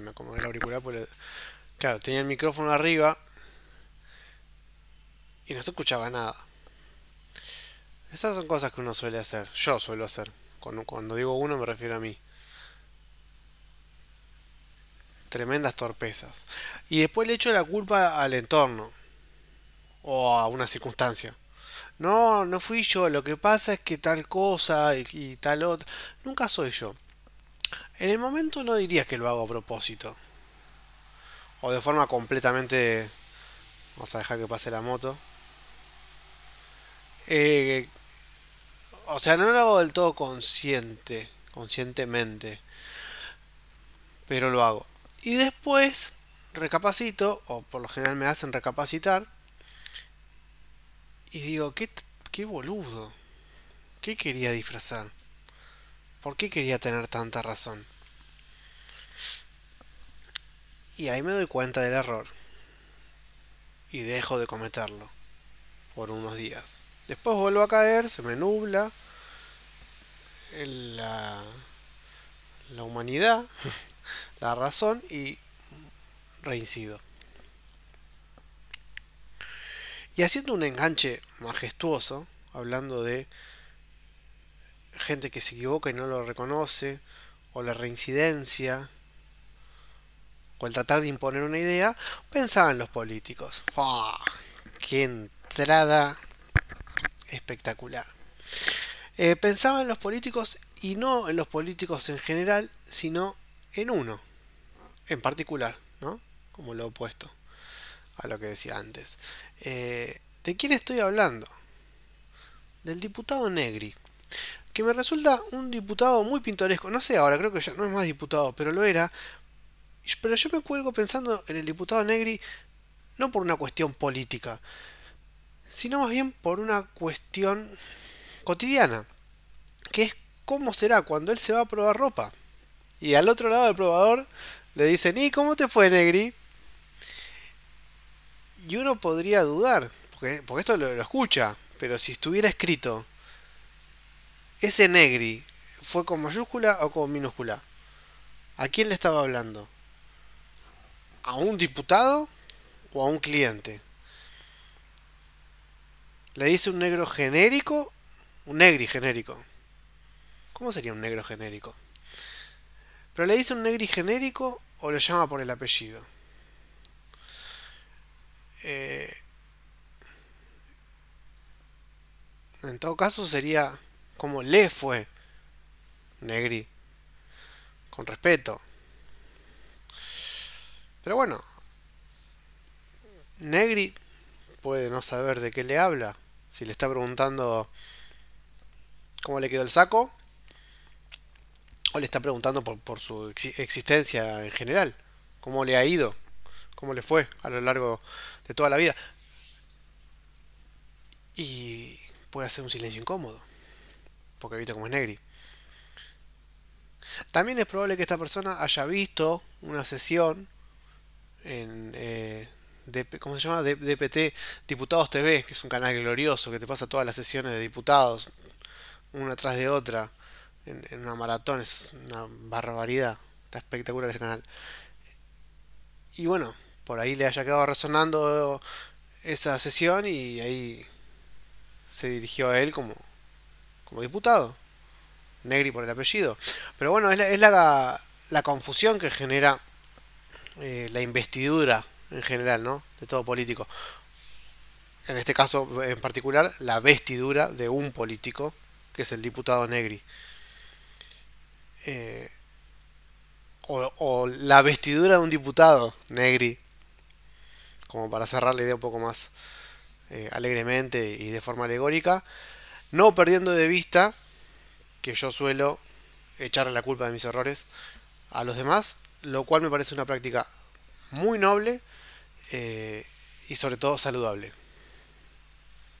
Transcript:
me acomodé el auricular, claro, tenía el micrófono arriba y no se escuchaba nada. Estas son cosas que uno suele hacer, yo suelo hacer. Cuando, cuando digo uno me refiero a mí. Tremendas torpezas. Y después le echo la culpa al entorno o a una circunstancia. No, no fui yo, lo que pasa es que tal cosa y, tal otra. Nunca soy yo. En el momento no diría que lo hago a propósito. O de forma completamente... Vamos a dejar que pase la moto. Eh, o sea, no lo hago del todo consciente, conscientemente. Pero lo hago. Y después recapacito, o por lo general me hacen recapacitar y digo, qué, qué boludo. ¿Qué quería disfrazar? ¿Por qué quería tener tanta razón? Y ahí me doy cuenta del error. Y dejo de cometerlo. Por unos días. Después vuelvo a caer, se me nubla. La, la humanidad, la razón y reincido. Y haciendo un enganche majestuoso, hablando de gente que se equivoca y no lo reconoce, o la reincidencia, o el tratar de imponer una idea, pensaba en los políticos. ¡Qué entrada espectacular! Eh, pensaba en los políticos y no en los políticos en general, sino en uno, en particular, ¿no? Como lo opuesto a lo que decía antes. Eh, ¿De quién estoy hablando? Del diputado Negri. Que me resulta un diputado muy pintoresco. No sé ahora, creo que ya no es más diputado, pero lo era. Pero yo me cuelgo pensando en el diputado Negri no por una cuestión política, sino más bien por una cuestión cotidiana. Que es cómo será cuando él se va a probar ropa. Y al otro lado del probador le dicen, ¿y cómo te fue, Negri? Y uno podría dudar, porque, porque esto lo, escucha, pero si estuviera escrito, ese negri fue con mayúscula o con minúscula, ¿a quién le estaba hablando? ¿A un diputado o a un cliente? ¿Le dice un negro genérico? Un negri genérico. ¿Cómo sería un negro genérico? Pero le dice un negri genérico o lo llama por el apellido. Eh, en todo caso sería como le fue Negri. Con respeto. Pero bueno. Negri puede no saber de qué le habla. Si le está preguntando cómo le quedó el saco. O le está preguntando por, por su existencia en general. Cómo le ha ido. Cómo le fue a lo largo de toda la vida. Y puede hacer un silencio incómodo, porque viste como es Negri. También es probable que esta persona haya visto una sesión en eh, ¿cómo se llama? DPT Diputados TV, que es un canal glorioso que te pasa todas las sesiones de diputados, una tras de otra, en una maratón, es una barbaridad, está espectacular ese canal. Y bueno, por ahí le haya quedado resonando esa sesión y ahí se dirigió a él como, como diputado. Negri por el apellido. Pero bueno, es la, la, confusión que genera eh, la investidura en general, ¿no? De todo político. En este caso en particular, la vestidura de un político, que es el diputado Negri. Eh, o, la vestidura de un diputado Negri como para cerrar la idea un poco más eh, alegremente y de forma alegórica, no perdiendo de vista que yo suelo echarle la culpa de mis errores a los demás, lo cual me parece una práctica muy noble eh, y sobre todo saludable.